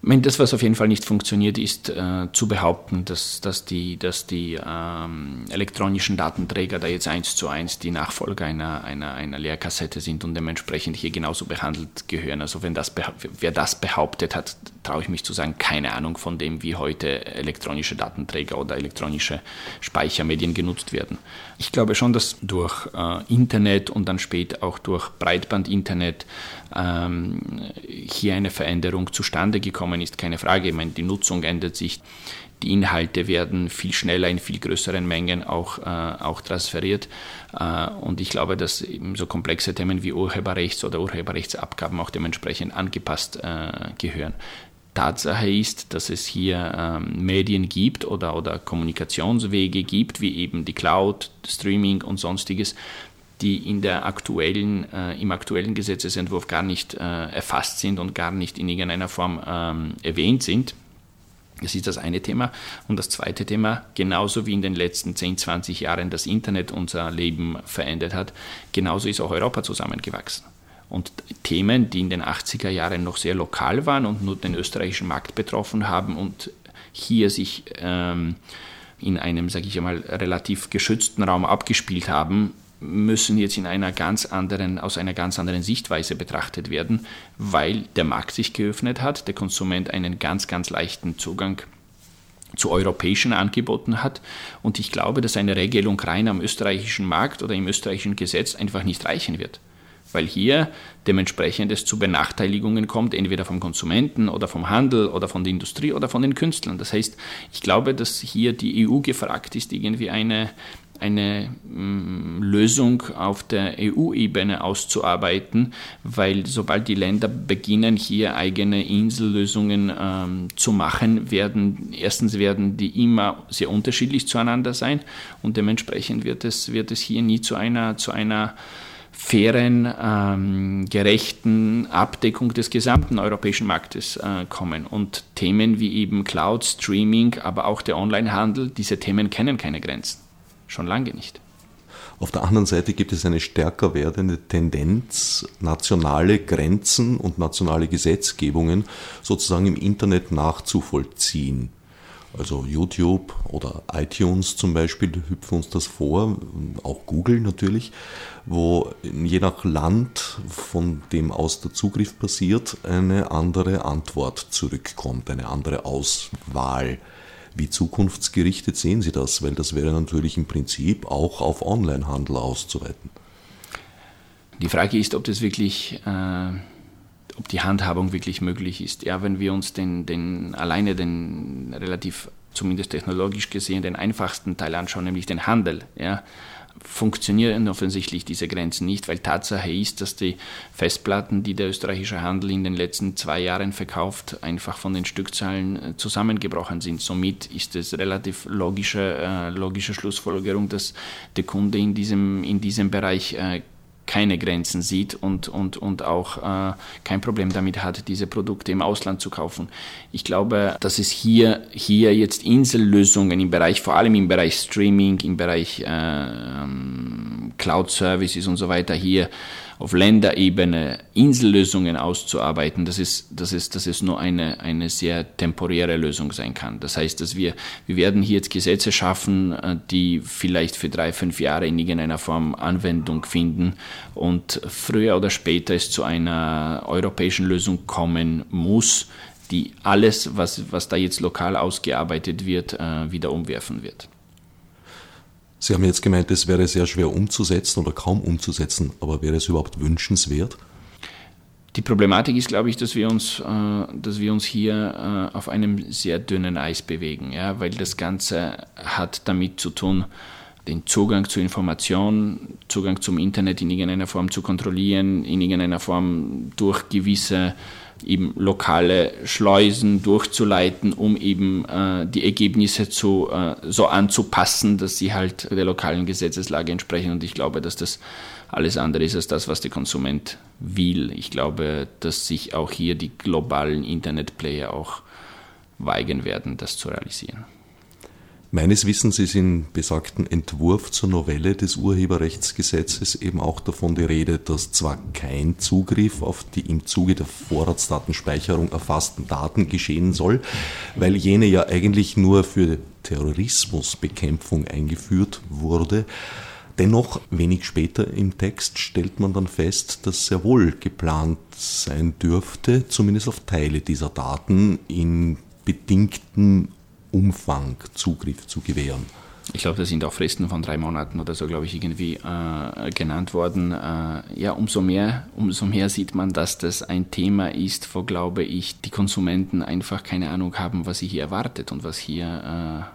Meine, das, was auf jeden Fall nicht funktioniert, ist äh, zu behaupten, dass, dass die, dass die ähm, elektronischen Datenträger da jetzt eins zu eins die Nachfolger einer, einer, einer Lehrkassette sind und dementsprechend hier genauso behandelt gehören. Also wenn das, wer das behauptet hat, traue ich mich zu sagen, keine Ahnung von dem, wie heute elektronische Datenträger oder elektronische Speichermedien genutzt werden. Ich glaube schon, dass durch äh, Internet und dann später auch durch Breitband-Internet ähm, hier eine Veränderung zustande gekommen ist, keine Frage. Ich meine, die Nutzung ändert sich, die Inhalte werden viel schneller in viel größeren Mengen auch, äh, auch transferiert. Äh, und ich glaube, dass eben so komplexe Themen wie Urheberrechts- oder Urheberrechtsabgaben auch dementsprechend angepasst äh, gehören. Tatsache ist, dass es hier ähm, Medien gibt oder, oder Kommunikationswege gibt, wie eben die Cloud, Streaming und sonstiges, die in der aktuellen, äh, im aktuellen Gesetzesentwurf gar nicht äh, erfasst sind und gar nicht in irgendeiner Form ähm, erwähnt sind. Das ist das eine Thema. Und das zweite Thema, genauso wie in den letzten 10, 20 Jahren das Internet unser Leben verändert hat, genauso ist auch Europa zusammengewachsen. Und Themen, die in den 80er Jahren noch sehr lokal waren und nur den österreichischen Markt betroffen haben und hier sich ähm, in einem, sage ich einmal, relativ geschützten Raum abgespielt haben, müssen jetzt in einer ganz anderen, aus einer ganz anderen Sichtweise betrachtet werden, weil der Markt sich geöffnet hat, der Konsument einen ganz, ganz leichten Zugang zu europäischen Angeboten hat. Und ich glaube, dass eine Regelung rein am österreichischen Markt oder im österreichischen Gesetz einfach nicht reichen wird. Weil hier dementsprechend es zu Benachteiligungen kommt, entweder vom Konsumenten oder vom Handel oder von der Industrie oder von den Künstlern. Das heißt, ich glaube, dass hier die EU gefragt ist, irgendwie eine, eine mm, Lösung auf der EU-Ebene auszuarbeiten, weil sobald die Länder beginnen, hier eigene Insellösungen ähm, zu machen, werden erstens werden die immer sehr unterschiedlich zueinander sein und dementsprechend wird es, wird es hier nie zu einer, zu einer fairen, ähm, gerechten Abdeckung des gesamten europäischen Marktes äh, kommen. Und Themen wie eben Cloud, Streaming, aber auch der Onlinehandel, diese Themen kennen keine Grenzen. Schon lange nicht. Auf der anderen Seite gibt es eine stärker werdende Tendenz, nationale Grenzen und nationale Gesetzgebungen sozusagen im Internet nachzuvollziehen. Also YouTube oder iTunes zum Beispiel hüpfen uns das vor, auch Google natürlich, wo je nach Land, von dem aus der Zugriff passiert, eine andere Antwort zurückkommt, eine andere Auswahl. Wie zukunftsgerichtet sehen Sie das? Weil das wäre natürlich im Prinzip auch auf Onlinehandel auszuweiten. Die Frage ist, ob das wirklich, äh, ob die Handhabung wirklich möglich ist. Ja, wenn wir uns den, den alleine den relativ, zumindest technologisch gesehen, den einfachsten Teil anschauen, nämlich den Handel, ja, funktionieren offensichtlich diese Grenzen nicht, weil Tatsache ist, dass die Festplatten, die der österreichische Handel in den letzten zwei Jahren verkauft, einfach von den Stückzahlen äh, zusammengebrochen sind. Somit ist es relativ logische, äh, logische Schlussfolgerung, dass der Kunde in diesem, in diesem Bereich äh, keine Grenzen sieht und, und, und auch äh, kein Problem damit hat, diese Produkte im Ausland zu kaufen. Ich glaube, dass es hier, hier jetzt Insellösungen im Bereich, vor allem im Bereich Streaming, im Bereich äh, ähm, Cloud Services und so weiter hier auf Länderebene Insellösungen auszuarbeiten, dass es, dass es, dass es nur eine, eine sehr temporäre Lösung sein kann. Das heißt, dass wir, wir werden hier jetzt Gesetze schaffen, äh, die vielleicht für drei, fünf Jahre in irgendeiner Form Anwendung finden und früher oder später es zu einer europäischen Lösung kommen muss, die alles, was, was da jetzt lokal ausgearbeitet wird, äh, wieder umwerfen wird. Sie haben jetzt gemeint, es wäre sehr schwer umzusetzen oder kaum umzusetzen, aber wäre es überhaupt wünschenswert? Die Problematik ist, glaube ich, dass wir uns, äh, dass wir uns hier äh, auf einem sehr dünnen Eis bewegen, ja, weil das Ganze hat damit zu tun, den Zugang zu Informationen, Zugang zum Internet in irgendeiner Form zu kontrollieren, in irgendeiner Form durch gewisse eben lokale Schleusen durchzuleiten, um eben äh, die Ergebnisse zu, äh, so anzupassen, dass sie halt der lokalen Gesetzeslage entsprechen. Und ich glaube, dass das alles andere ist als das, was der Konsument will. Ich glaube, dass sich auch hier die globalen Internetplayer auch weigern werden, das zu realisieren. Meines Wissens ist in besagten Entwurf zur Novelle des Urheberrechtsgesetzes eben auch davon die Rede, dass zwar kein Zugriff auf die im Zuge der Vorratsdatenspeicherung erfassten Daten geschehen soll, weil jene ja eigentlich nur für Terrorismusbekämpfung eingeführt wurde, Dennoch, wenig später im Text stellt man dann fest, dass sehr wohl geplant sein dürfte, zumindest auf Teile dieser Daten in bedingten Umfang Zugriff zu gewähren. Ich glaube, da sind auch Fristen von drei Monaten oder so, glaube ich, irgendwie äh, genannt worden. Äh, ja, umso mehr, umso mehr sieht man, dass das ein Thema ist, wo, glaube ich, die Konsumenten einfach keine Ahnung haben, was sie hier erwartet und was hier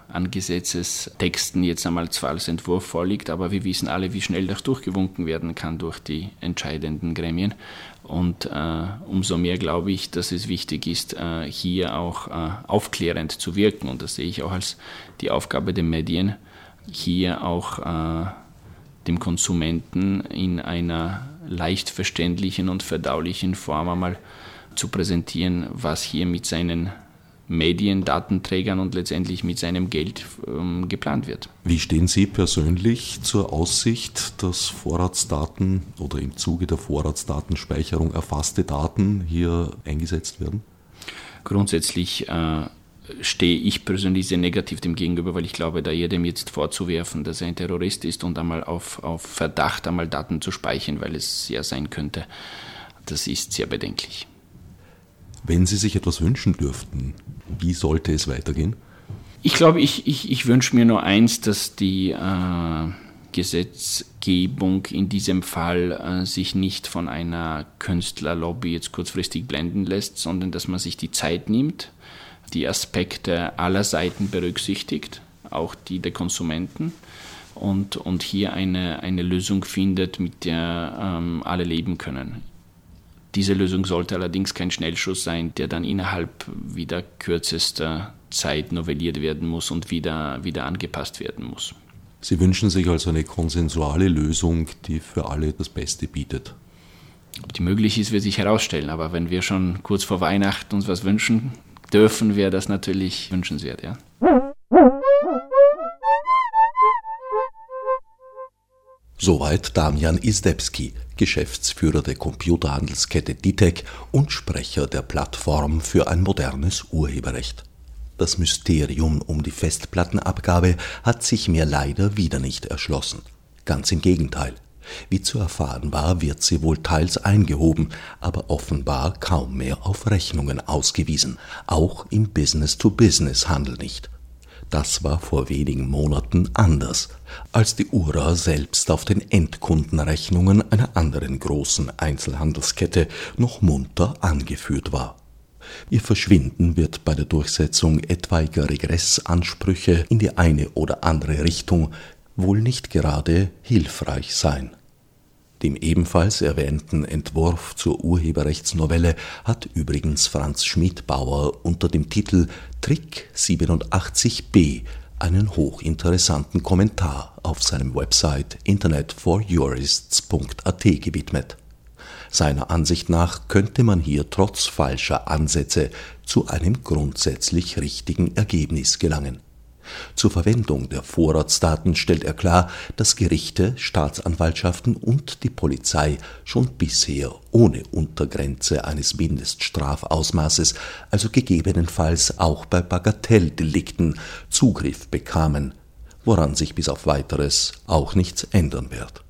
äh, an Gesetzestexten jetzt einmal zwar als Entwurf vorliegt, aber wir wissen alle, wie schnell das durchgewunken werden kann durch die entscheidenden Gremien. Und äh, umso mehr glaube ich, dass es wichtig ist, äh, hier auch äh, aufklärend zu wirken. Und das sehe ich auch als die Aufgabe der Medien, hier auch äh, dem Konsumenten in einer leicht verständlichen und verdaulichen Form einmal zu präsentieren, was hier mit seinen Medien, Datenträgern und letztendlich mit seinem Geld ähm, geplant wird. Wie stehen Sie persönlich zur Aussicht, dass Vorratsdaten oder im Zuge der Vorratsdatenspeicherung erfasste Daten hier eingesetzt werden? Grundsätzlich äh, stehe ich persönlich sehr negativ dem gegenüber, weil ich glaube, da jedem jetzt vorzuwerfen, dass er ein Terrorist ist und einmal auf, auf Verdacht einmal Daten zu speichern, weil es ja sein könnte, das ist sehr bedenklich. Wenn Sie sich etwas wünschen dürften, wie sollte es weitergehen? Ich glaube, ich, ich, ich wünsche mir nur eins, dass die äh, Gesetzgebung in diesem Fall äh, sich nicht von einer Künstlerlobby jetzt kurzfristig blenden lässt, sondern dass man sich die Zeit nimmt, die Aspekte aller Seiten berücksichtigt, auch die der Konsumenten, und, und hier eine, eine Lösung findet, mit der ähm, alle leben können. Diese Lösung sollte allerdings kein Schnellschuss sein, der dann innerhalb wieder kürzester Zeit novelliert werden muss und wieder, wieder angepasst werden muss. Sie wünschen sich also eine konsensuale Lösung, die für alle das Beste bietet. Ob die möglich ist, wird sich herausstellen. Aber wenn wir schon kurz vor Weihnachten uns was wünschen dürfen, wäre das natürlich wünschenswert, ja. Soweit Damian Isdebski, Geschäftsführer der Computerhandelskette Ditec und Sprecher der Plattform für ein modernes Urheberrecht. Das Mysterium um die Festplattenabgabe hat sich mir leider wieder nicht erschlossen. Ganz im Gegenteil. Wie zu erfahren war, wird sie wohl teils eingehoben, aber offenbar kaum mehr auf Rechnungen ausgewiesen, auch im Business-to-Business-Handel nicht. Das war vor wenigen Monaten anders, als die Ura selbst auf den Endkundenrechnungen einer anderen großen Einzelhandelskette noch munter angeführt war. Ihr Verschwinden wird bei der Durchsetzung etwaiger Regressansprüche in die eine oder andere Richtung wohl nicht gerade hilfreich sein. Dem ebenfalls erwähnten Entwurf zur Urheberrechtsnovelle hat übrigens Franz Schmidbauer unter dem Titel Trick 87b einen hochinteressanten Kommentar auf seinem Website internetforjurists.at gewidmet. Seiner Ansicht nach könnte man hier trotz falscher Ansätze zu einem grundsätzlich richtigen Ergebnis gelangen zur Verwendung der Vorratsdaten stellt er klar, dass Gerichte, Staatsanwaltschaften und die Polizei schon bisher ohne Untergrenze eines Mindeststrafausmaßes, also gegebenenfalls auch bei Bagatelldelikten, Zugriff bekamen, woran sich bis auf weiteres auch nichts ändern wird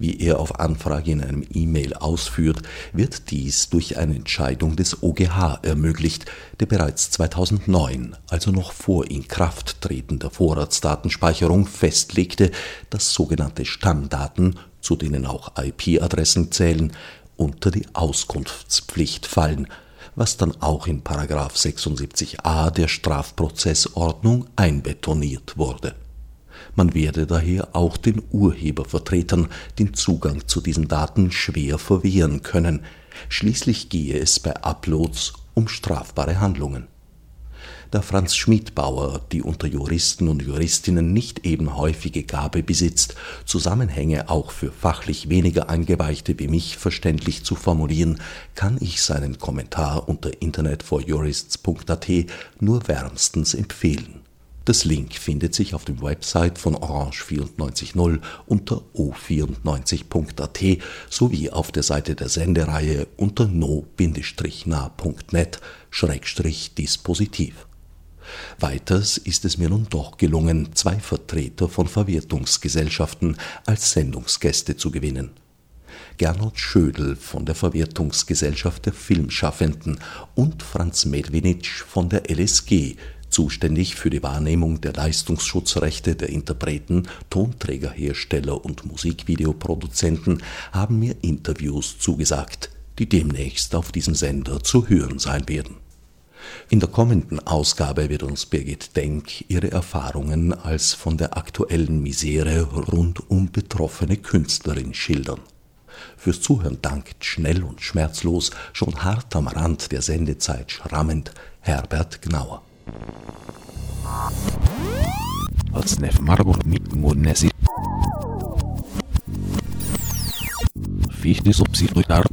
wie er auf Anfrage in einem E-Mail ausführt, wird dies durch eine Entscheidung des OGH ermöglicht, der bereits 2009, also noch vor Inkrafttreten der Vorratsdatenspeicherung, festlegte, dass sogenannte Stammdaten, zu denen auch IP-Adressen zählen, unter die Auskunftspflicht fallen, was dann auch in 76a der Strafprozessordnung einbetoniert wurde man werde daher auch den Urhebervertretern den Zugang zu diesen Daten schwer verwehren können. Schließlich gehe es bei Uploads um strafbare Handlungen. Da Franz Schmidbauer, die unter Juristen und Juristinnen nicht eben häufige Gabe besitzt, Zusammenhänge auch für fachlich weniger Eingeweihte wie mich verständlich zu formulieren, kann ich seinen Kommentar unter internetforjurists.at nur wärmstens empfehlen. Das Link findet sich auf dem Website von Orange 94.0 unter o94.at sowie auf der Seite der Sendereihe unter no-na.net-dispositiv. Weiters ist es mir nun doch gelungen, zwei Vertreter von Verwertungsgesellschaften als Sendungsgäste zu gewinnen. Gernot Schödel von der Verwertungsgesellschaft der Filmschaffenden und Franz Medwinitsch von der LSG zuständig für die Wahrnehmung der Leistungsschutzrechte der Interpreten, Tonträgerhersteller und Musikvideoproduzenten, haben mir Interviews zugesagt, die demnächst auf diesem Sender zu hören sein werden. In der kommenden Ausgabe wird uns Birgit Denk ihre Erfahrungen als von der aktuellen Misere rund um betroffene Künstlerin schildern. Fürs Zuhören dankt schnell und schmerzlos, schon hart am Rand der Sendezeit schrammend, Herbert Gnauer. Odsnev Marburg Munesi Fichte subsidiar